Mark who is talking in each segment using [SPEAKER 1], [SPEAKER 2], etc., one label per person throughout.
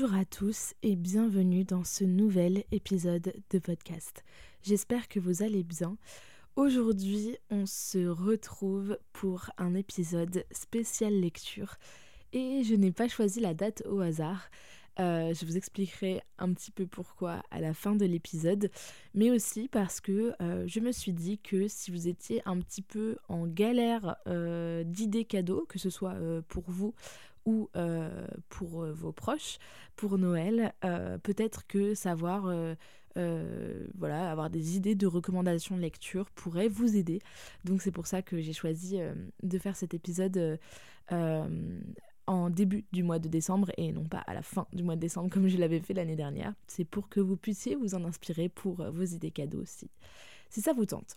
[SPEAKER 1] Bonjour à tous et bienvenue dans ce nouvel épisode de podcast. J'espère que vous allez bien. Aujourd'hui, on se retrouve pour un épisode spécial lecture et je n'ai pas choisi la date au hasard. Euh, je vous expliquerai un petit peu pourquoi à la fin de l'épisode, mais aussi parce que euh, je me suis dit que si vous étiez un petit peu en galère euh, d'idées cadeaux, que ce soit pour vous ou euh, pour euh, vos proches, pour Noël, euh, peut-être que savoir, voilà, avoir des idées de recommandations de lecture pourrait vous aider. Donc c'est pour ça que j'ai choisi de faire cet épisode en début du mois de décembre et non pas à la fin du mois de décembre comme je l'avais fait l'année dernière. C'est pour que vous puissiez vous en inspirer pour vos idées cadeaux aussi si ça vous tente.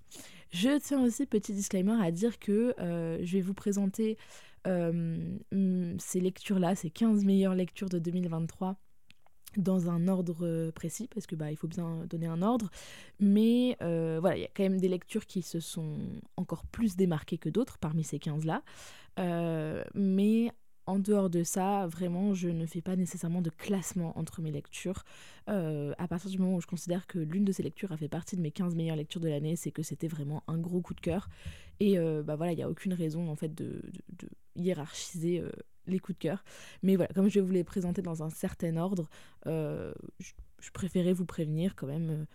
[SPEAKER 1] Je tiens aussi, petit disclaimer, à dire que je vais vous présenter ces lectures-là, ces 15 meilleures lectures de 2023 dans un ordre précis parce que bah il faut bien donner un ordre. Mais euh, voilà il y a quand même des lectures qui se sont encore plus démarquées que d'autres parmi ces 15 là euh, mais en dehors de ça, vraiment, je ne fais pas nécessairement de classement entre mes lectures. Euh, à partir du moment où je considère que l'une de ces lectures a fait partie de mes 15 meilleures lectures de l'année, c'est que c'était vraiment un gros coup de cœur. Et euh, bah voilà, il n'y a aucune raison en fait de, hiérarchiser euh, les coups de cœur. Mais voilà, comme je vous les présenter dans un certain ordre, je, je, préférais vous prévenir quand même.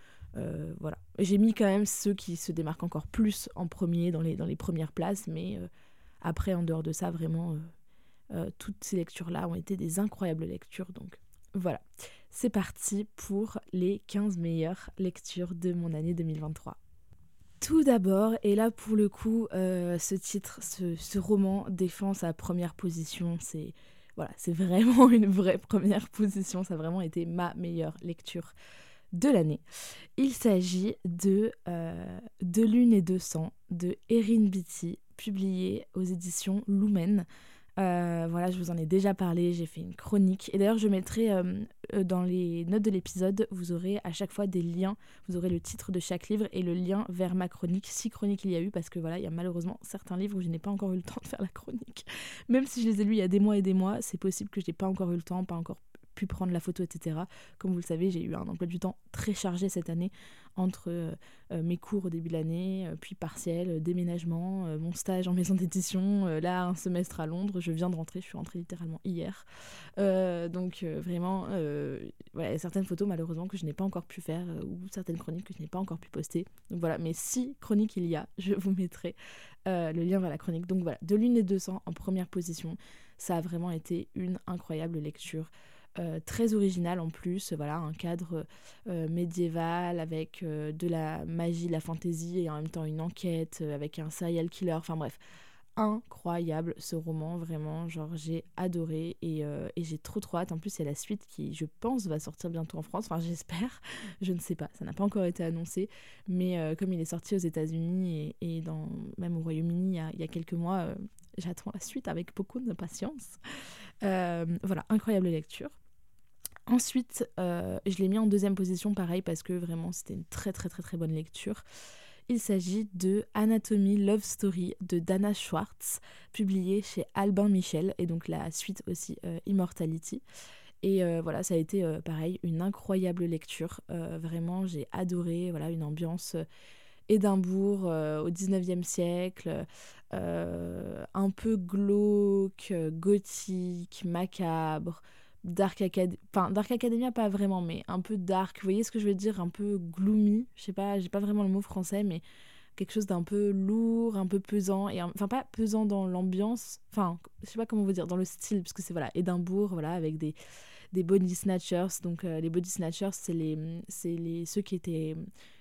[SPEAKER 1] J'ai mis quand même ceux qui se démarquent encore plus en premier dans les, dans les premières places, mais après, en dehors de ça, vraiment euh, toutes ces lectures-là ont été des incroyables lectures. Donc voilà, c'est parti pour les 15 meilleures lectures de mon année 2023. Tout d'abord, et là pour le coup, euh, ce titre, ce, roman défend sa première position. C'est voilà, vraiment une vraie première position. Ça a vraiment été ma meilleure lecture de l'année. Il s'agit de euh, De l'une et deux cents de Erin Beatty, publié aux éditions Lumen. Euh, voilà, je vous en ai déjà parlé, j'ai fait une chronique. Et d'ailleurs, je mettrai euh, euh, dans les notes de l'épisode, vous aurez à chaque fois des liens. Vous aurez le titre de chaque livre et le lien vers ma chronique, si chronique il y a eu, parce que voilà, il y a malheureusement certains livres où je n'ai pas encore eu le temps de faire la chronique. Même si je les ai lus il y a des mois et des mois, c'est possible que je n'ai pas encore eu le temps, pas encore prendre la photo, etc. Comme vous le savez, j'ai eu un emploi du temps très chargé cette année entre euh, euh, mes cours au début de l'année, euh, puis partiel, déménagement, mon stage en maison d'édition, là un semestre à Londres. Je viens de rentrer, je suis rentrée littéralement hier. donc vraiment, certaines photos malheureusement que je n'ai pas encore pu faire ou certaines chroniques que je n'ai pas encore pu poster. Donc voilà, mais si chronique il y a, je vous mettrai le lien vers la chronique. Donc voilà, de l'une des 200 en première position, ça a vraiment été une incroyable lecture. Euh, très original en plus, voilà, un cadre euh, médiéval avec euh, de la magie, de la fantaisie et en même temps une enquête avec un serial killer, enfin bref, incroyable ce roman, vraiment, genre j'ai adoré et, j'ai trop trop hâte. En plus, il y a la suite qui, je pense, va sortir bientôt en France, enfin j'espère, je ne sais pas, ça n'a pas encore été annoncé, mais comme il est sorti aux États-Unis et, même au Royaume-Uni il il y a quelques mois, j'attends la suite avec beaucoup de patience. voilà, incroyable lecture. Ensuite, euh, je l'ai mis en deuxième position, pareil, parce que vraiment c'était une très très très très bonne lecture. Il s'agit de Anatomy Love Story de Dana Schwartz, publié chez Albin Michel, et donc la suite aussi euh, Immortality. Et euh, voilà, ça a été pareil, une incroyable lecture. vraiment, j'ai adoré, voilà, une ambiance Édimbourg au 19e siècle, un peu glauque, gothique, macabre. Dark Academia, enfin Dark Academia pas vraiment, mais un peu dark. Vous voyez ce que je veux dire? Un peu gloomy. Je sais pas, j'ai pas vraiment le mot français, mais quelque chose d'un peu lourd, un peu pesant et enfin pas pesant dans l'ambiance. Enfin, je sais pas comment vous dire, dans le style, parce que c'est voilà Édimbourg, voilà avec des des body snatchers. Donc euh, les body snatchers, c'est les les ceux qui étaient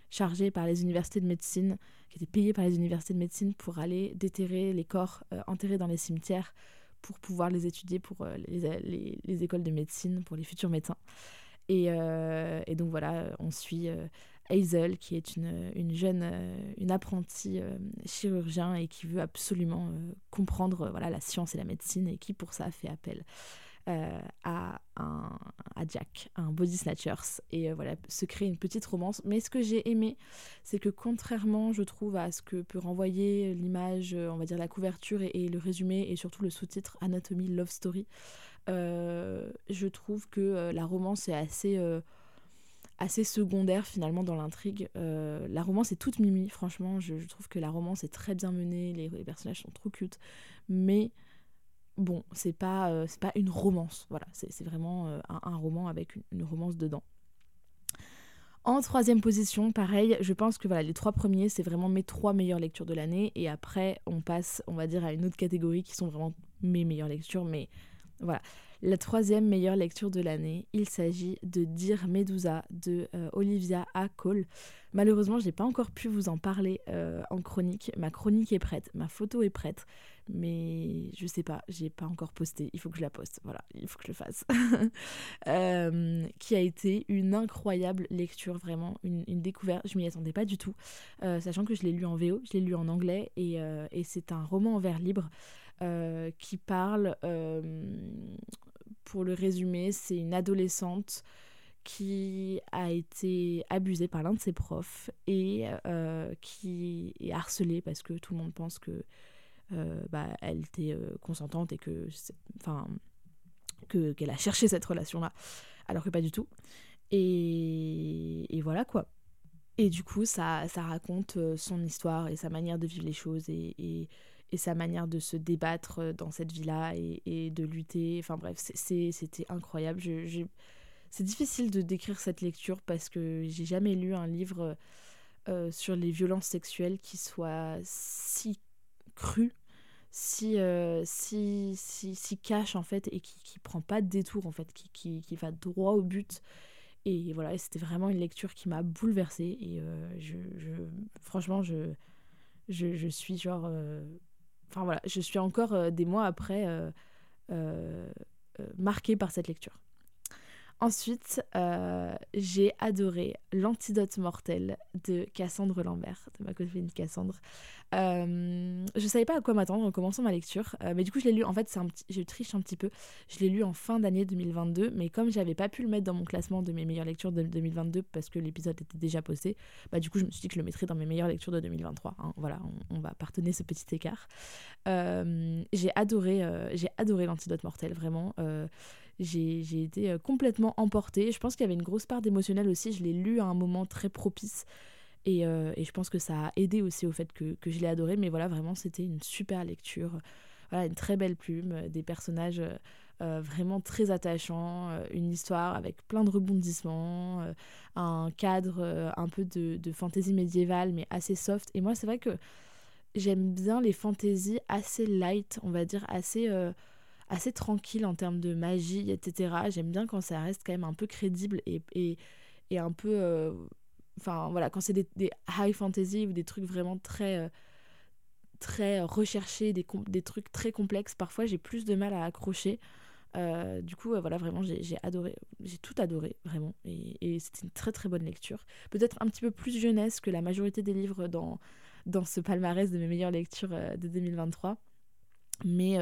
[SPEAKER 1] chargés par les universités de médecine, qui étaient payés par les universités de médecine pour aller déterrer les corps enterrés dans les cimetières pour pouvoir les étudier pour les, les, écoles de médecine, pour les futurs médecins. Et, et donc voilà, on suit Hazel, qui est une, une jeune, euh, une apprentie euh, chirurgien et qui veut absolument euh, comprendre voilà, la science et la médecine et qui pour ça fait appel à, un, à Jack, un body snatchers, et voilà, se crée une petite romance. Mais ce que j'ai aimé, c'est que contrairement, je trouve, à ce que peut renvoyer l'image, on va dire la couverture et, le résumé, et surtout le sous-titre Anatomy Love Story, je trouve que la romance est assez assez secondaire finalement dans l'intrigue. Euh, la romance est toute mimi, franchement, je, trouve que la romance est très bien menée, les, personnages sont trop cute, mais bon, c'est pas, euh, pas une romance, voilà, c'est vraiment euh, un, roman avec une, romance dedans. En troisième position, pareil, je pense que voilà, les trois premiers, c'est vraiment mes trois meilleures lectures de l'année, et après, on passe, on va dire, à une autre catégorie qui sont vraiment mes meilleures lectures, mais voilà. La troisième meilleure lecture de l'année, il s'agit de Dire Medusa de euh, Olivia A. Cole. Malheureusement, je n'ai pas encore pu vous en parler en chronique. Ma chronique est prête, ma photo est prête, mais je sais pas, j'ai pas encore posté. Il faut que je la poste. Voilà, il faut que je le fasse. Euh, qui a été une incroyable lecture, vraiment une, découverte. Je m'y attendais pas du tout, sachant que je l'ai lu en VO, je l'ai lu en anglais et, et c'est un roman en vers libre. Euh, qui parle, euh, pour le résumer, c'est une adolescente qui a été abusée par l'un de ses profs et euh, qui est harcelée parce que tout le monde pense que bah, elle était consentante et que enfin que qu'elle a cherché cette relation là alors que pas du tout et, et voilà quoi et du coup ça, ça raconte son histoire et sa manière de vivre les choses et, et sa manière de se débattre euh, dans cette vie-là et, de lutter. Enfin bref, c'était incroyable. Je, c'est difficile de décrire cette lecture parce que j'ai jamais lu un livre euh, sur les violences sexuelles qui soit si cru, si, euh, si, si, si, cash en fait et qui, qui prend pas de détour en fait, qui, qui, qui va droit au but. Et voilà, c'était vraiment une lecture qui m'a bouleversée et je, je, franchement, je, je, je suis genre Enfin voilà, je suis encore euh, des mois après euh, euh, marquée par cette lecture. Ensuite, j'ai adoré L'antidote mortel de Cassandre Lambert, de ma copine Cassandre. Euh, je savais pas à quoi m'attendre en commençant ma lecture, euh, mais du coup je l'ai lu, en fait un petit, je triche un petit peu, je l'ai lu en fin d'année 2022, mais comme j'avais pas pu le mettre dans mon classement de mes meilleures lectures de 2022 parce que l'épisode était déjà posté, bah du coup je me suis dit que je le mettrais dans mes meilleures lectures de 2023. Hein. voilà, on, va partonner ce petit écart. Euh, j'ai adoré, j'ai adoré l'antidote mortel, vraiment. J'ai été complètement emportée. Je pense qu'il y avait une grosse part d'émotionnel aussi. Je l'ai lu à un moment très propice. Euh, et, je pense que ça a aidé aussi au fait que, je l'ai adoré. Mais voilà, vraiment, c'était une super lecture. Voilà, une très belle plume, euh, des personnages euh, vraiment très attachants, une histoire avec plein de rebondissements, un cadre un peu de, de fantaisie médiévale, mais assez soft. Et moi, c'est vrai que j'aime bien les fantaisies assez light, on va dire, assez assez tranquille en termes de magie, etc. J'aime bien quand ça reste quand même un peu crédible et, et, et un peu Enfin, voilà, quand c'est des, high fantasy ou des trucs vraiment très, euh, très recherchés, des, des trucs très complexes, parfois j'ai plus de mal à accrocher. Euh, du coup, voilà, vraiment, j'ai adoré, j'ai tout adoré, vraiment. Et, et c'était une très très bonne lecture. Peut-être un petit peu plus jeunesse que la majorité des livres dans, dans ce palmarès de mes meilleures lectures euh, de 2023. Mais,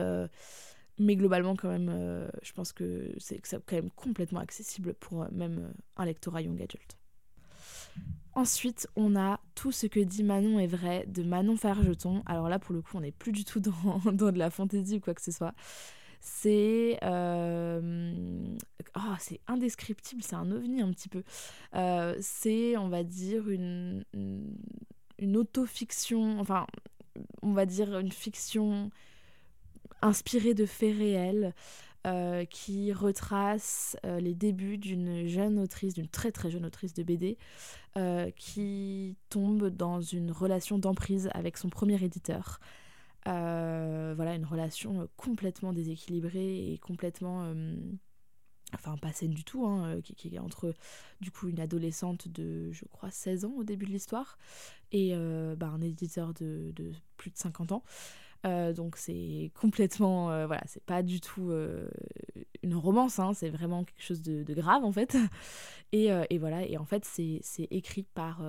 [SPEAKER 1] mais globalement, quand même, je pense que c'est quand même complètement accessible pour même un lectorat young adulte. Ensuite, on a Tout ce que dit Manon est vrai de Manon Fargeton. Alors là, pour le coup, on n'est plus du tout dans, dans, de la fantaisie ou quoi que ce soit. C'est euh... oh, c'est indescriptible, c'est un ovni un petit peu. Euh, c'est, on va dire, une, une autofiction, enfin, on va dire une fiction inspirée de faits réels. Euh, qui retrace euh, les débuts d'une jeune autrice, d'une très très jeune autrice de BD, euh, qui tombe dans une relation d'emprise avec son premier éditeur. voilà, une relation complètement déséquilibrée et complètement enfin pas saine du tout, hein, qui, est entre du coup une adolescente de je crois 16 ans au début de l'histoire et bah, un éditeur de, de, plus de 50 ans. Euh, donc c'est complètement, euh, voilà, c'est pas du tout euh, une romance, hein, c'est vraiment quelque chose de, grave en fait. Et, et, voilà, et en fait c'est écrit par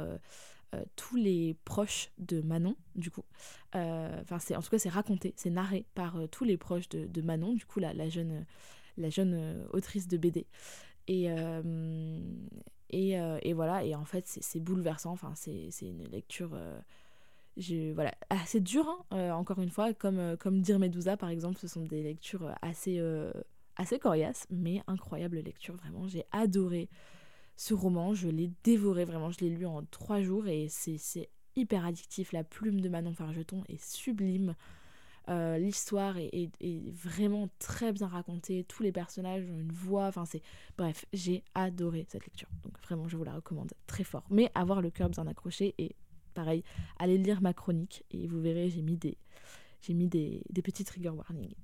[SPEAKER 1] tous les proches de Manon, du coup. Enfin, c'est en tout cas c'est raconté, c'est narré par tous les proches de, de, Manon, du coup la, la jeune, la jeune autrice de BD. Et, et, et, voilà, et en fait c'est bouleversant, enfin c'est une lecture voilà, assez dur, hein, euh, encore une fois, comme, euh, comme Dire Medusa par exemple, ce sont des lectures euh, assez, coriaces, mais incroyables lectures, vraiment. J'ai adoré ce roman, je l'ai dévoré, vraiment, je l'ai lu en trois jours et c'est hyper addictif. La plume de Manon Fargeton est sublime. L'histoire est, est, vraiment très bien racontée, tous les personnages ont une voix, enfin. Bref, j'ai adoré cette lecture, donc vraiment je vous la recommande très fort. Mais avoir le cœur bien accroché et pareil, allez lire ma chronique et vous verrez, j'ai mis des, j'ai mis des, des petits trigger warnings.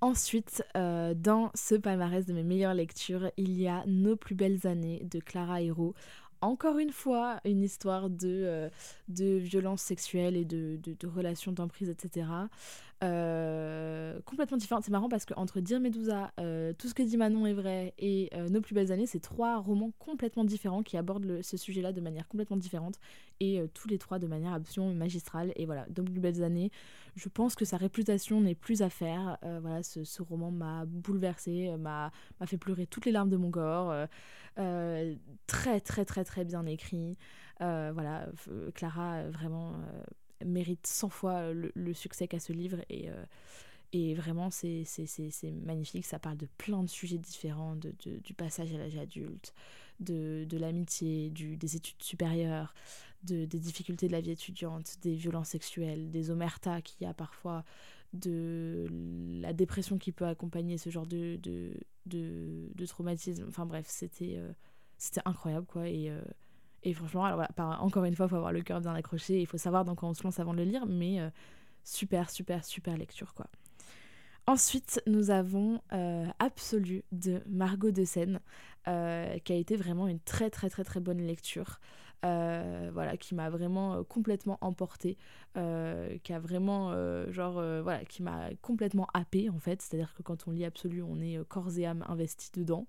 [SPEAKER 1] Ensuite, euh, dans ce palmarès de mes meilleures lectures, il y a Nos plus belles années de Clara Hero encore une fois une histoire de, euh, de violence sexuelle et de, de, relations d'emprise, etc. Euh, complètement différente. C'est marrant parce qu'entre Dire Medusa, euh, Tout ce que dit Manon est vrai et Nos plus belles années, c'est trois romans complètement différents qui abordent ce sujet-là de manière complètement différente et tous les trois de manière absolument magistrale. Et voilà, Nos plus belles années, je pense que sa réputation n'est plus à faire. voilà, ce, ce roman m'a bouleversée, m'a fait pleurer toutes les larmes de mon corps. Euh, très très très très bien écrit. Euh, voilà, Clara vraiment euh, mérite 100 fois le, succès qu'a ce livre et et vraiment, c'est magnifique. Ça parle de plein de sujets différents, de, du passage à l'âge adulte, de, de l'amitié, des études supérieures, de, des difficultés de la vie étudiante, des violences sexuelles, des omertas qu'il y a parfois, de la dépression qui peut accompagner ce genre de, de, traumatisme. Enfin bref, c'était euh, incroyable quoi. Et, euh, et franchement, alors encore une fois, il faut avoir le cœur bien accroché, il faut savoir dans quoi on se lance avant de le lire, mais euh, super, super, super lecture quoi. Ensuite, nous avons Absolu de Margot de Seine, qui a été vraiment une très très très très bonne lecture. Euh, voilà, qui m'a vraiment euh, complètement emporté euh, qui a vraiment, genre, voilà, qui m'a complètement happé en fait. C'est-à-dire que quand on lit Absolu, on est corps et âme investi dedans.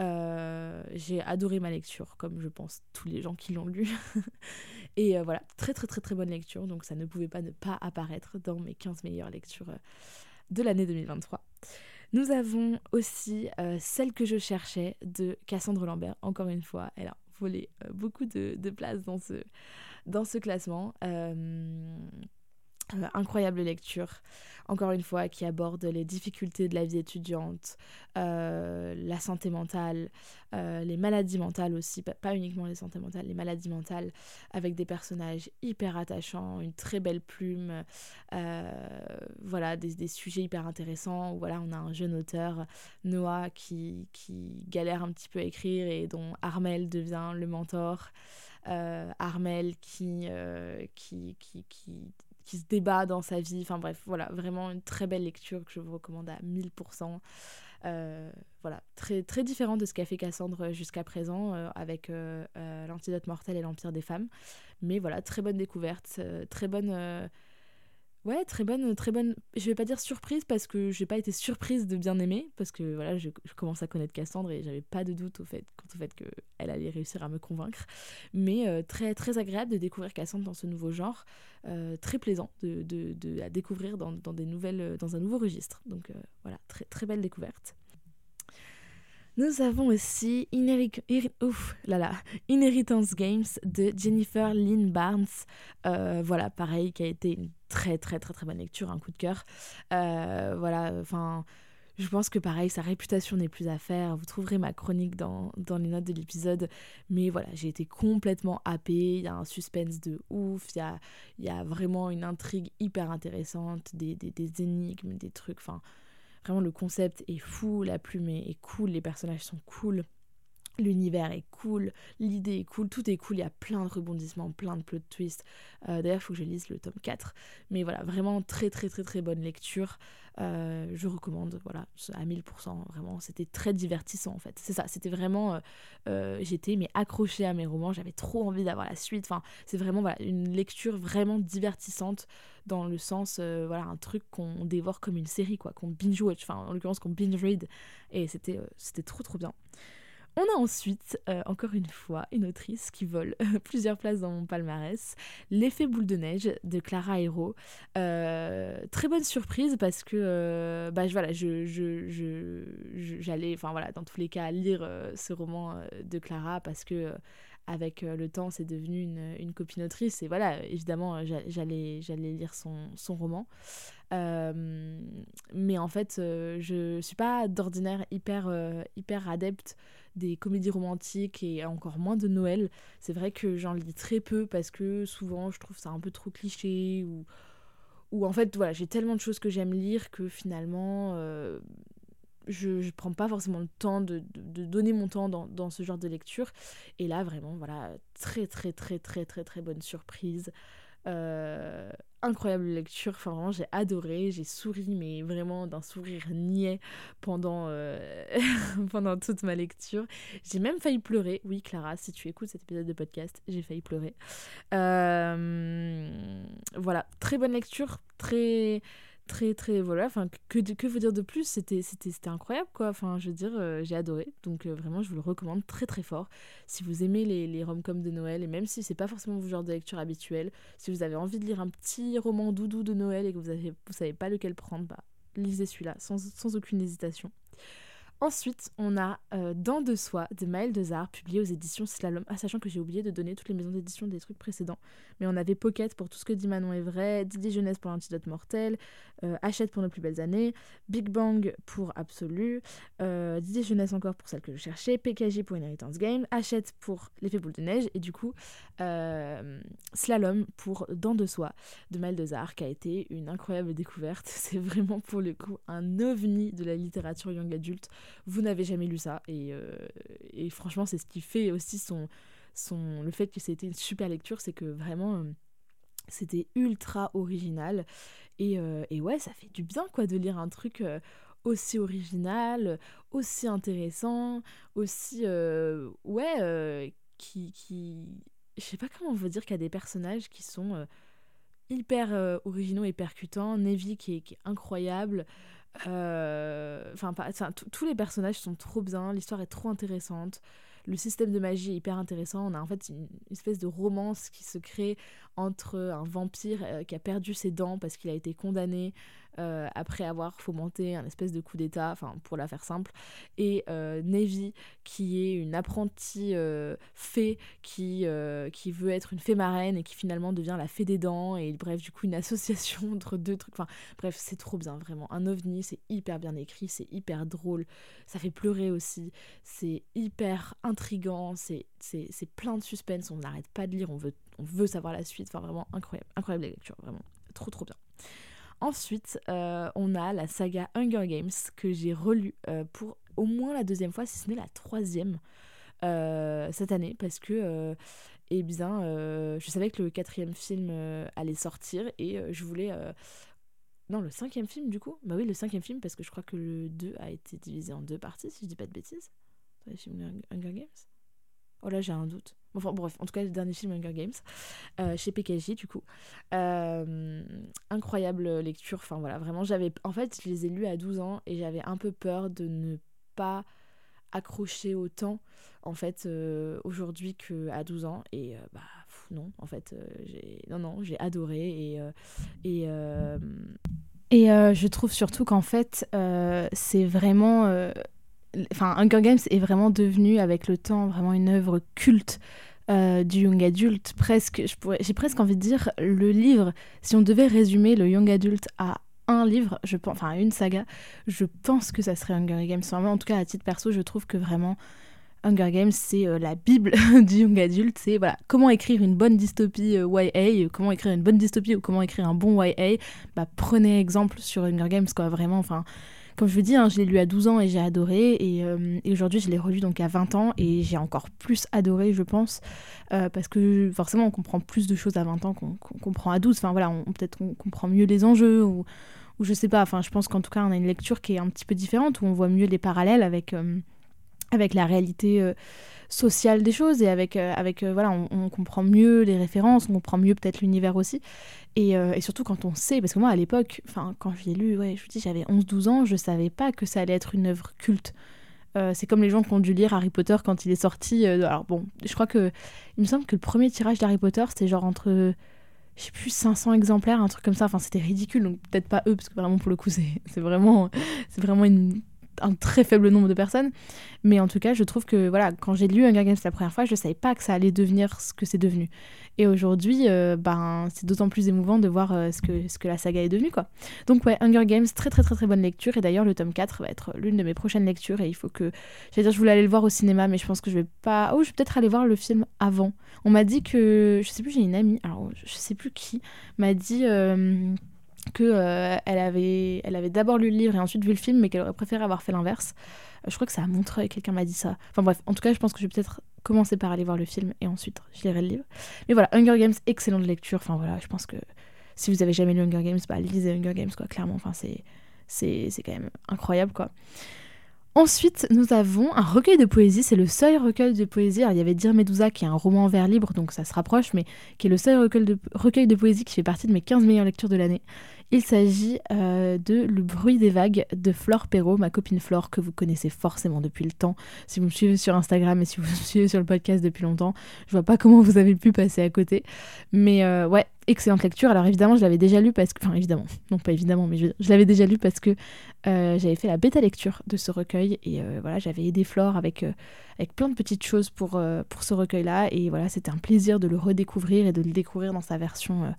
[SPEAKER 1] J'ai adoré ma lecture, comme je pense tous les gens qui l'ont lu. et voilà, très très très très bonne lecture, donc ça ne pouvait pas ne pas apparaître dans mes 15 meilleures lectures de l'année 2023. Nous avons aussi Celle que je cherchais de Cassandre Lambert, encore une fois, elle a volé euh, beaucoup de, de place dans ce, dans ce classement. Euh, incroyable lecture, encore une fois, qui aborde les difficultés de la vie étudiante, euh, la santé mentale, euh, les maladies mentales aussi, pas, uniquement les santé mentales, les maladies mentales, avec des personnages hyper attachants, une très belle plume, voilà, des, des, sujets hyper intéressants. Voilà, on a un jeune auteur, Noah, qui, qui galère un petit peu à écrire et dont Armel devient le mentor. Armel qui, qui, qui se débat dans sa vie. Enfin bref, voilà, vraiment une très belle lecture que je vous recommande à 1000%. Euh, voilà, très, très différent de ce qu'a fait Cassandre jusqu'à présent euh, avec euh, l'antidote mortel et l'empire des femmes. Mais voilà, très bonne découverte, très bonne Ouais, très bonne, très bonne. Je vais pas dire surprise parce que j'ai pas été surprise de bien aimer parce que voilà, je, commence à connaître Cassandre et j'avais pas de doute au fait, quant au fait qu'elle allait réussir à me convaincre. Mais euh, très très agréable de découvrir Cassandre dans ce nouveau genre, euh, très plaisant de, de, de, à découvrir dans, dans, des nouvelles, dans un nouveau registre. Donc euh, voilà, très très belle découverte. Nous avons aussi Inheritance Games de Jennifer Lynn Barnes. Voilà, pareil, qui a été une très très très très bonne lecture, un coup de cœur. Euh, voilà, enfin, je pense que pareil, sa réputation n'est plus à faire. Vous trouverez ma chronique dans, dans les notes de l'épisode. Mais voilà, j'ai été complètement happée. Il y a un suspense de ouf. Il y a, y a vraiment une intrigue hyper intéressante, des, des, des énigmes, des trucs. Enfin, Vraiment, le concept est fou, la plume est, cool, les personnages sont cool. L'univers est cool, l'idée est cool, tout est cool, il y a plein de rebondissements, plein de plot twists. Euh, D'ailleurs, il faut que je lise le tome 4. Mais voilà, vraiment très très très très bonne lecture. Euh, je recommande, voilà, à 1000%, vraiment, c'était très divertissant en fait. C'est ça, c'était vraiment, euh, euh, j'étais mais accrochée à mes romans, j'avais trop envie d'avoir la suite. Enfin, c'est vraiment voilà, une lecture vraiment divertissante dans le sens, voilà, un truc qu'on dévore comme une série, quoi, qu'on binge-watch, enfin, en l'occurrence qu'on binge-read. Et c'était c'était trop trop bien. On a ensuite, euh, encore une fois, une autrice qui vole plusieurs places dans mon palmarès, L'effet boule de neige de Clara Hero. Euh, très bonne surprise parce que, euh, bah, j'allais, voilà, dans tous les cas, lire ce roman de Clara parce que avec le temps, c'est devenu une, une copine autrice. Et voilà, évidemment, j'allais, lire son, roman. mais en fait, je suis pas d'ordinaire hyper adepte des comédies romantiques et encore moins de Noël. C'est vrai que j'en lis très peu parce que souvent je trouve ça un peu trop cliché ou, ou en fait voilà j'ai tellement de choses que j'aime lire que finalement euh, je ne prends pas forcément le temps de, de, donner mon temps dans, dans, ce genre de lecture. Et là vraiment voilà très très très très très très bonne surprise. Euh, incroyable lecture, enfin vraiment j'ai adoré, j'ai souri mais vraiment d'un sourire niais pendant, euh, pendant toute ma lecture. J'ai même failli pleurer, oui Clara, si tu écoutes cet épisode de podcast, j'ai failli pleurer. Euh, voilà, très bonne lecture, très très très voilà enfin que, veut dire de plus? C'était c'était incroyable quoi. Enfin je veux dire euh, j'ai adoré. Donc euh, vraiment je vous le recommande très très fort. Si vous aimez les, les rom-coms de Noël et même si c'est pas forcément vos genre de lecture habituel si vous avez envie de lire un petit roman doudou de Noël et que vous avez vous savez pas lequel prendre bah lisez celui-là sans aucune hésitation Ensuite, on a euh, Dans de soi de Maël Dezard, publié aux éditions Slalom. Ah, sachant que j'ai oublié de donner toutes les maisons d'édition des trucs précédents. Mais on avait Pocket pour tout ce que dit Manon est vrai, Didier Jeunesse pour l'antidote mortel, euh, Hachette pour nos plus belles années, Big Bang pour Absolu, euh, Didier Jeunesse encore pour celle que je cherchais, PKG pour Inheritance Game, Hachette pour L'effet boule de neige, et du coup, Slalom pour Dans de soi de Maël Dezard, qui a été une incroyable découverte. C'est vraiment pour le coup un ovni de la littérature young adulte vous n'avez jamais lu ça. Et, euh, et franchement, c'est ce qui fait aussi son, son, le fait que c'était une super lecture, c'est que vraiment, euh, c'était ultra original. Et, euh, et, ouais, ça fait du bien quoi de lire un truc aussi original, aussi intéressant, aussi... ouais, qui... qui... Je sais pas comment on veut dire qu'il y a des personnages qui sont hyper originaux et percutants. Navy qui est, qui est incroyable. Euh, enfin, tous les personnages sont trop bien, l'histoire est trop intéressante. Le système de magie est hyper intéressant. On a en fait une espèce de romance qui se crée entre un vampire euh, qui a perdu ses dents parce qu'il a été condamné euh, après avoir fomenté un espèce de coup d'état, enfin pour la faire simple, et euh, Navy qui est une apprentie euh, fée qui, qui veut être une fée marraine et qui finalement devient la fée des dents, et bref du coup une association entre deux trucs, enfin bref c'est trop bien vraiment, un ovni, c'est hyper bien écrit, c'est hyper drôle, ça fait pleurer aussi, c'est hyper intrigant, c'est plein de suspense, on n'arrête pas de lire, on veut, on veut savoir la suite, enfin vraiment incroyable, incroyable la lecture, vraiment. Trop trop bien. Ensuite, euh, on a la saga Hunger Games que j'ai relue euh, pour au moins la deuxième fois, si ce n'est la troisième euh, cette année, parce que eh bien, je savais que le quatrième film allait sortir et je voulais. Non, le cinquième film du coup? Bah oui, le cinquième film, parce que je crois que le 2 a été divisé en deux parties, si je dis pas de bêtises. Les films Hunger Games? Oh là, j'ai un doute. Enfin bref, en tout cas, le dernier film Hunger Games, euh, chez PKJ du coup. Euh, incroyable lecture, enfin voilà, vraiment, j'avais... En fait, je les ai lus à 12 ans et j'avais un peu peur de ne pas accrocher autant, en fait, euh, aujourd'hui qu'à 12 ans. Et bah, non, en fait, j'ai... Non, non, j'ai adoré et... et et je trouve surtout qu'en fait, c'est vraiment enfin Hunger Games est vraiment devenu avec le temps vraiment une œuvre culte euh, du young adult presque j'ai presque envie de dire le livre si on devait résumer le young adult à un livre je pense enfin une saga je pense que ça serait Hunger Games en tout cas à titre perso je trouve que vraiment Hunger Games, c'est euh, la bible du young adult. C'est voilà, comment écrire une bonne dystopie euh, YA, comment écrire une bonne dystopie ou comment écrire un bon YA. Bah, prenez exemple sur Hunger Games, quoi. Vraiment, enfin, comme je vous dis, hein, je l'ai lu à 12 ans et j'ai adoré. Et, aujourd'hui, je l'ai relu donc à 20 ans et j'ai encore plus adoré, je pense. parce que forcément, on comprend plus de choses à 20 ans qu'on comprend à 12. Enfin voilà, peut-être on comprend mieux les enjeux ou, je sais pas. Enfin, je pense qu'en tout cas, on a une lecture qui est un petit peu différente où on voit mieux les parallèles avec avec la réalité euh, sociale des choses et avec, euh, euh, voilà, on, comprend mieux les références, on comprend mieux peut-être l'univers aussi. Et, et, surtout quand on sait, parce que moi à l'époque, quand je l'ai lu, ouais, je vous dis, j'avais 11-12 ans, je savais pas que ça allait être une œuvre culte. c'est comme les gens qui ont dû lire Harry Potter quand il est sorti. alors bon, je crois que il me semble que le premier tirage d'Harry Potter c'était genre entre je sais plus 500 exemplaires, un truc comme ça. Enfin, c'était ridicule. Donc peut-être pas eux parce que vraiment pour le coup c'est vraiment vraiment une un très faible nombre de personnes. Mais en tout cas, je trouve que voilà, quand j'ai lu Hunger Games la première fois, je ne savais pas que ça allait devenir ce que c'est devenu. Et aujourd'hui, euh, ben, c'est d'autant plus émouvant de voir euh, ce, que, la saga est devenue. Quoi. Donc ouais, Hunger Games, très très très très bonne lecture. Et d'ailleurs, le tome 4 va être l'une de mes prochaines lectures. Et il faut que... J'allais dire, je voulais aller le voir au cinéma, mais je pense que je vais pas... Oh, je vais peut-être aller voir le film avant. On m'a dit que... Je sais plus, j'ai une amie, alors je sais plus qui, m'a dit... Euh, que euh, elle avait, elle avait d'abord lu le livre et ensuite vu le film, mais qu'elle aurait préféré avoir fait l'inverse. Je crois que ça a montré, quelqu'un m'a dit ça. Enfin bref, en tout cas, je pense que je vais peut-être commencer par aller voir le film et ensuite je lirai le livre. Mais voilà, Hunger Games, excellente lecture. Enfin voilà, je pense que si vous avez jamais lu Hunger Games, bah lisez Hunger Games quoi, clairement. Enfin c'est, c'est, c'est quand même incroyable quoi. Ensuite, nous avons un recueil de poésie, c'est le seul recueil de poésie. Alors, il y avait Dire Medusa qui est un roman en vers libre, donc ça se rapproche, mais qui est le seul recueil de, recueil de poésie qui fait partie de mes 15 meilleures lectures de l'année. Il s'agit euh, de Le bruit des vagues de Flore Perrault, ma copine Flore, que vous connaissez forcément depuis le temps. Si vous me suivez sur Instagram et si vous me suivez sur le podcast depuis longtemps, je vois pas comment vous avez pu passer à côté. Mais euh, ouais, excellente lecture. Alors évidemment, je l'avais déjà lu parce que. Enfin, évidemment, non pas évidemment, mais je, l'avais déjà lu parce que euh, j'avais fait la bêta lecture de ce recueil et voilà, j'avais aidé Flore avec, avec plein de petites choses pour, pour ce recueil-là. Et voilà, c'était un plaisir de le redécouvrir et de le découvrir dans sa version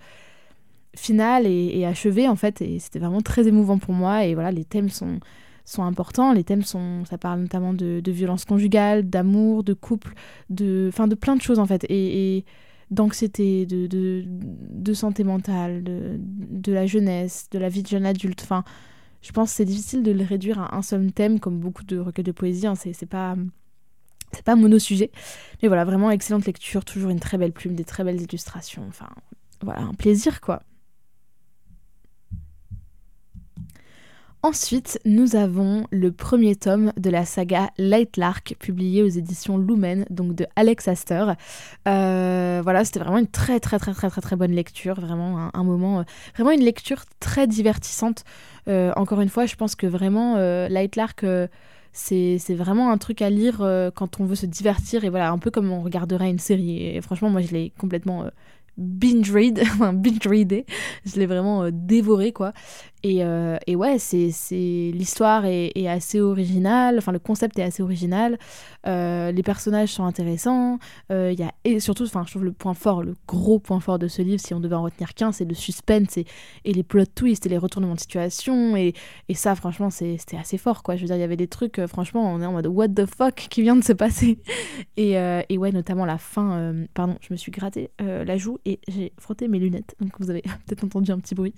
[SPEAKER 1] finale et, achevée en fait et c'était vraiment très émouvant pour moi et voilà les thèmes sont sont importants les thèmes sont ça parle notamment de, violence conjugale d'amour de couple de enfin de plein de choses en fait et, d'anxiété de, de, santé mentale de, de la jeunesse de la vie de jeune adulte enfin je pense que c'est difficile de le réduire à un seul thème comme beaucoup de recueils de poésie hein, c'est pas c'est pas mono-sujet. Mais voilà, vraiment excellente lecture, toujours une très belle plume, des très belles illustrations. Enfin, voilà, un plaisir quoi. Ensuite, nous avons le premier tome de la saga Light Lark, publié aux éditions Lumen, donc de Alex Astor. Euh, voilà, c'était vraiment une très très très très très très bonne lecture, vraiment un, moment, euh, vraiment une lecture très divertissante. Euh, encore une fois, je pense que vraiment Light Lark c'est vraiment un truc à lire quand on veut se divertir et voilà un peu comme on regarderait une série et franchement moi je l'ai complètement binge read, binge readé, je l'ai vraiment dévoré quoi. Et, euh, et, ouais, c'est, l'histoire est, assez originale, enfin le concept est assez original, euh, les personnages sont intéressants, euh, y a, et surtout, je trouve le point fort, le gros point fort de ce livre, si on devait en retenir qu'un, c'est le suspense et, les plot twists et les retournements de situation, et, ça franchement c'était assez fort quoi, je veux dire, il y avait des trucs, euh, franchement, on est en mode what the fuck qui vient de se passer, et, ouais, notamment la fin, pardon, je me suis gratté la joue et j'ai frotté mes lunettes, donc vous avez peut-être entendu un petit bruit.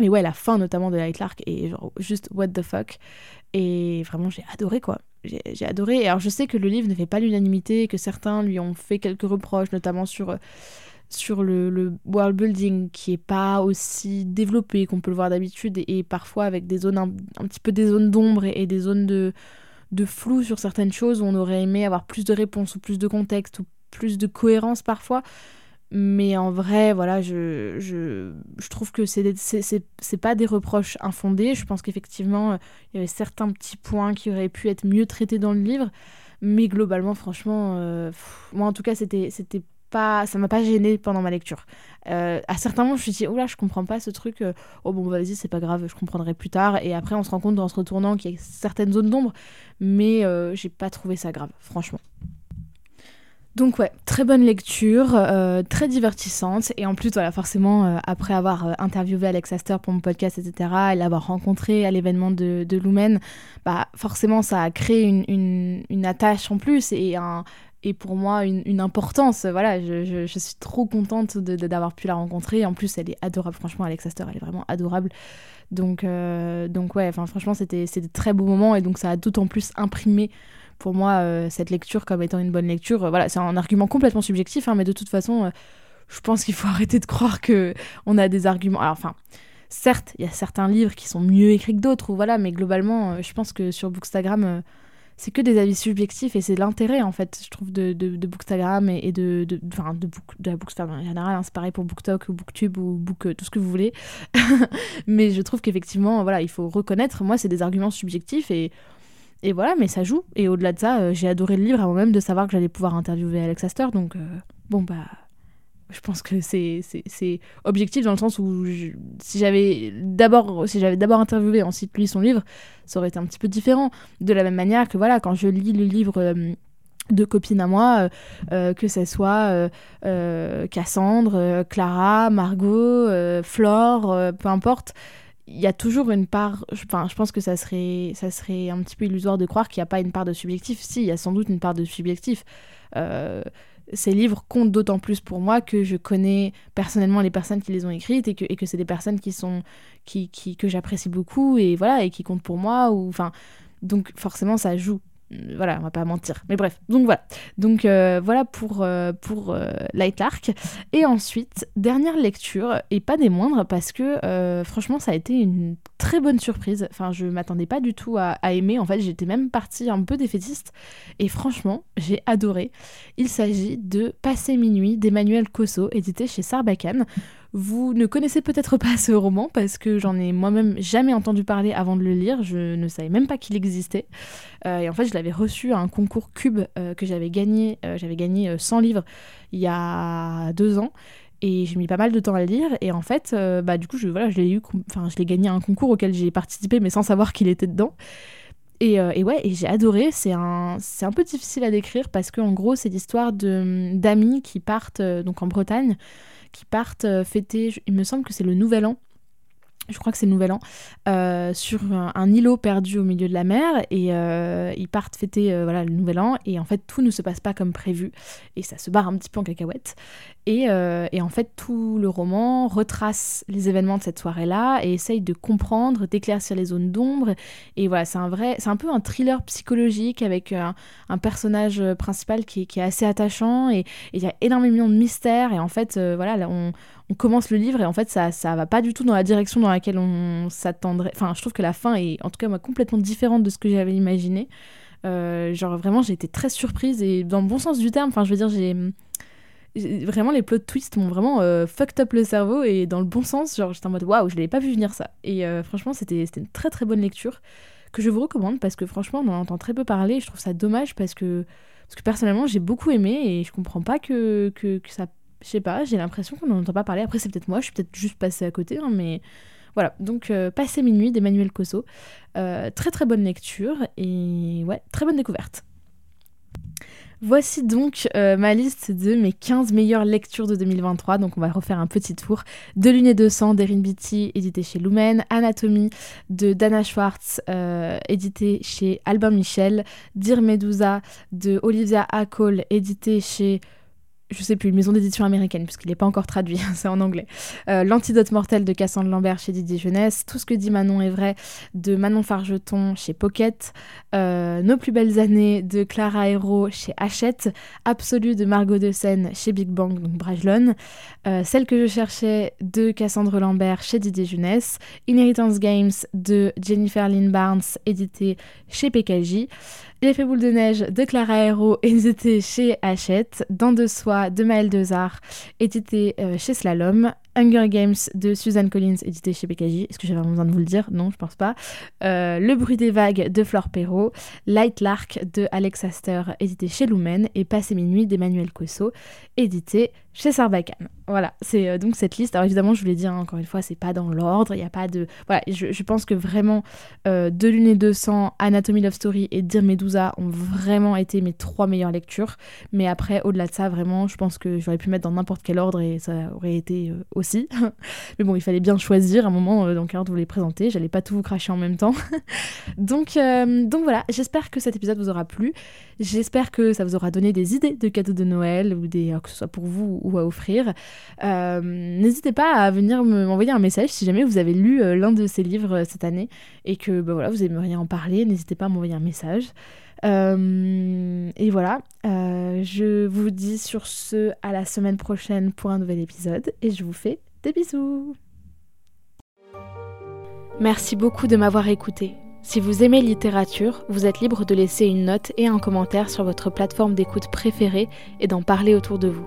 [SPEAKER 1] Mais ouais, la fin notamment de Light Lark est genre juste what the fuck. Et vraiment, j'ai adoré quoi. J'ai adoré. Et alors, je sais que le livre ne fait pas l'unanimité, que certains lui ont fait quelques reproches, notamment sur, euh, sur le, world building qui est pas aussi développé qu'on peut le voir d'habitude, et, parfois avec des zones un, petit peu des zones d'ombre et, des zones de, de flou sur certaines choses où on aurait aimé avoir plus de réponses ou plus de contexte ou plus de cohérence parfois. Mais en vrai, voilà, je, je, je trouve que c'est pas des reproches infondés. Je pense qu'effectivement, euh, il y avait certains petits points qui auraient pu être mieux traités dans le livre. Mais globalement, franchement, euh, moi en tout cas, c'était pas, ça m'a pas gêné pendant ma lecture. Euh, à certains moments, je me suis dit, oula, je comprends pas ce truc. oh bon, vas-y, c'est pas grave, je comprendrai plus tard. Et après, on se rend compte en se retournant qu'il y a certaines zones d'ombre. Mais j'ai pas trouvé ça grave, franchement. Donc ouais, très bonne lecture, euh, très divertissante et en plus voilà forcément euh, après avoir euh, interviewé Alex Astor pour mon podcast etc et l'avoir rencontré à l'événement de, de Lumen, bah forcément ça a créé une, une, attache en plus et un, et pour moi une, importance. Voilà, je, suis trop contente d'avoir pu la rencontrer. En plus, elle est adorable. Franchement, Alex Astor, elle est vraiment adorable. Donc, donc ouais, franchement, c'était de très beaux moments et donc ça a d'autant plus imprimé pour moi euh, cette lecture comme étant une bonne lecture. voilà, c'est un argument complètement subjectif, hein, mais de toute façon, je pense qu'il faut arrêter de croire que on a des arguments. Alors, enfin, certes, il y a certains livres qui sont mieux écrits que d'autres, voilà, mais globalement, je pense que sur Bookstagram c'est que des avis subjectifs et c'est l'intérêt en fait je trouve de, de, Bookstagram et, de de, de, book, de la Bookstagram en général hein, c'est pareil pour BookTok ou BookTube ou Book euh, tout ce que vous voulez mais je trouve qu'effectivement voilà il faut reconnaître moi c'est des arguments subjectifs et et voilà mais ça joue. Et au-delà de ça euh, j'ai adoré le livre avant même de savoir que j'allais pouvoir interviewer Alex Astor donc euh, bon bah je pense que c'est objectif dans le sens où si j'avais d'abord si j'avais d'abord interviewé ensuite lu son livre ça aurait été un petit peu différent. De la même manière que voilà quand je lis le livre euh, de copines à moi, que ce soit Cassandre, Clara, Margot, Flore, peu importe, il y a toujours une part, enfin, je pense que ça serait, ça serait un petit peu illusoire de croire qu'il n'y a pas une part de subjectif. Si, il y a sans doute une part de subjectif ces livres comptent d'autant plus pour moi que je connais personnellement les personnes qui les ont écrites et que, et que c'est des personnes qui sont qui, qui que j'apprécie beaucoup et voilà et qui comptent pour moi ou enfin donc forcément ça joue voilà, on va pas mentir. Mais bref, donc voilà. Donc euh, voilà pour, euh, euh, Light Lark. Et ensuite, dernière lecture, et pas des moindres, parce que franchement, ça a été une très bonne surprise. Enfin, je m'attendais pas du tout à, aimer. En fait, j'étais même partie un peu défaitiste. Et franchement, j'ai adoré. Il s'agit de Passer minuit d'Emmanuel Cosso, édité chez Sarbacane. Vous ne connaissez peut-être pas ce roman parce que j'en ai moi-même jamais entendu parler avant de le lire. Je ne savais même pas qu'il existait. Euh, et en fait, je l'avais reçu à un concours Cube euh, que j'avais gagné. Euh, j'avais gagné 100 livres il y a deux ans. Et j'ai mis pas mal de temps à le lire. Et en fait, bah, du coup, je, voilà, je l'ai eu, enfin, je l'ai gagné à un concours auquel j'ai participé, mais sans savoir qu'il était dedans. Et, et, ouais, et j'ai adoré. C'est un, c'est un peu difficile à décrire parce qu'en gros, c'est l'histoire de, d'amis qui partent donc en Bretagne qui partent euh, fêter, il me semble que c'est le Nouvel An, je crois que c'est le Nouvel An, euh, sur un, îlot perdu au milieu de la mer et euh, ils partent fêter voilà, le Nouvel An. Et en fait tout ne se passe pas comme prévu. Et ça se barre un petit peu en cacahuète. Et, et en fait tout le roman retrace les événements de cette soirée-là et essaye de comprendre, d'éclaircir les zones d'ombre et voilà c'est un vrai, c'est un peu un thriller psychologique avec un, un personnage principal qui, est assez attachant et il y a énormément de mystères et en fait voilà on commence le livre et en fait ça ça va pas du tout dans la direction dans laquelle on s'attendrait. Enfin, je trouve que la fin est en tout cas moi complètement différente de ce que j'avais imaginé. Euh, genre vraiment j'ai été très surprise et dans le bon sens du terme. Enfin, je veux dire j'ai vraiment les plot twists m'ont vraiment euh, fucked up le cerveau et dans le bon sens. Genre j'étais en mode waouh, je l'avais pas vu venir ça. Et euh, franchement c'était une très très bonne lecture que je vous recommande parce que franchement on en entend très peu parler. Je trouve ça dommage parce que parce que personnellement j'ai beaucoup aimé et je comprends pas que, que, ça je sais pas, j'ai l'impression qu'on n'en entend pas parler. Après, c'est peut-être moi, je suis peut-être juste passée à côté, hein, mais voilà. Donc, euh, Passer minuit d'Emmanuel Cosso. Euh, très très bonne lecture et ouais, très bonne découverte. Voici donc euh, ma liste de mes 15 meilleures lectures de 2023. Donc on va refaire un petit tour. De Lune et de sang d'Erin Beatty, édité chez Lumen. Anatomie de Dana Schwartz, édité chez Albin Michel. Dear Medusa de Olivia Acol, édité chez je sais plus, une maison d'édition américaine, puisqu'il n'est pas encore traduit, c'est en anglais. Euh, L'antidote mortel de Cassandre Lambert chez Didier Jeunesse, Tout ce que dit Manon est vrai de Manon Fargeton chez Pocket, euh, Nos plus belles années de Clara Hero chez Hachette, Absolu de Margot de chez Big Bang, donc euh, Celle que je cherchais de Cassandre Lambert chez Didier Jeunesse, Inheritance Games de Jennifer Lynn Barnes, édité chez PKJ, L'effet boule de neige de Clara Hero, édité chez Hachette. Dans de soi de Maëlle Dezard, édité euh, chez Slalom. Hunger Games de Suzanne Collins, édité chez BKJ. Est-ce que j'avais besoin de vous le dire? Non, je pense pas. Euh, le bruit des vagues de Flore Perrault. Light Lark de Alex Astor, édité chez Lumen. Et Passé minuit d'Emmanuel Cosso, édité chez Sarbacane. Voilà, c'est euh, donc cette liste. Alors évidemment, je vous l'ai dit hein, encore une fois, c'est pas dans l'ordre, il n'y a pas de... Voilà, je, pense que vraiment, euh, De Lune et 200, Anatomy Love Story et Dire Medusa ont vraiment été mes trois meilleures lectures. Mais après, au-delà de ça, vraiment, je pense que j'aurais pu mettre dans n'importe quel ordre et ça aurait été euh, aussi. mais bon, il fallait bien choisir un moment dans quel ordre vous les présenter. J'allais pas tout vous cracher en même temps. donc, donc voilà, j'espère que cet épisode vous aura plu. J'espère que ça vous aura donné des idées de cadeaux de Noël, ou des, que ce soit pour vous ou à offrir. N'hésitez pas à venir m'envoyer un message si jamais vous avez lu l'un de ces livres cette année et que bah, vous aimeriez en parler. N'hésitez pas à m'envoyer un message. Euh, et voilà, euh, je vous dis sur ce à la semaine prochaine pour un nouvel épisode et je vous fais des bisous. Merci beaucoup de m'avoir écouté. Si vous aimez littérature, vous êtes libre de laisser une note et un commentaire sur votre plateforme d'écoute préférée et d'en parler autour de vous.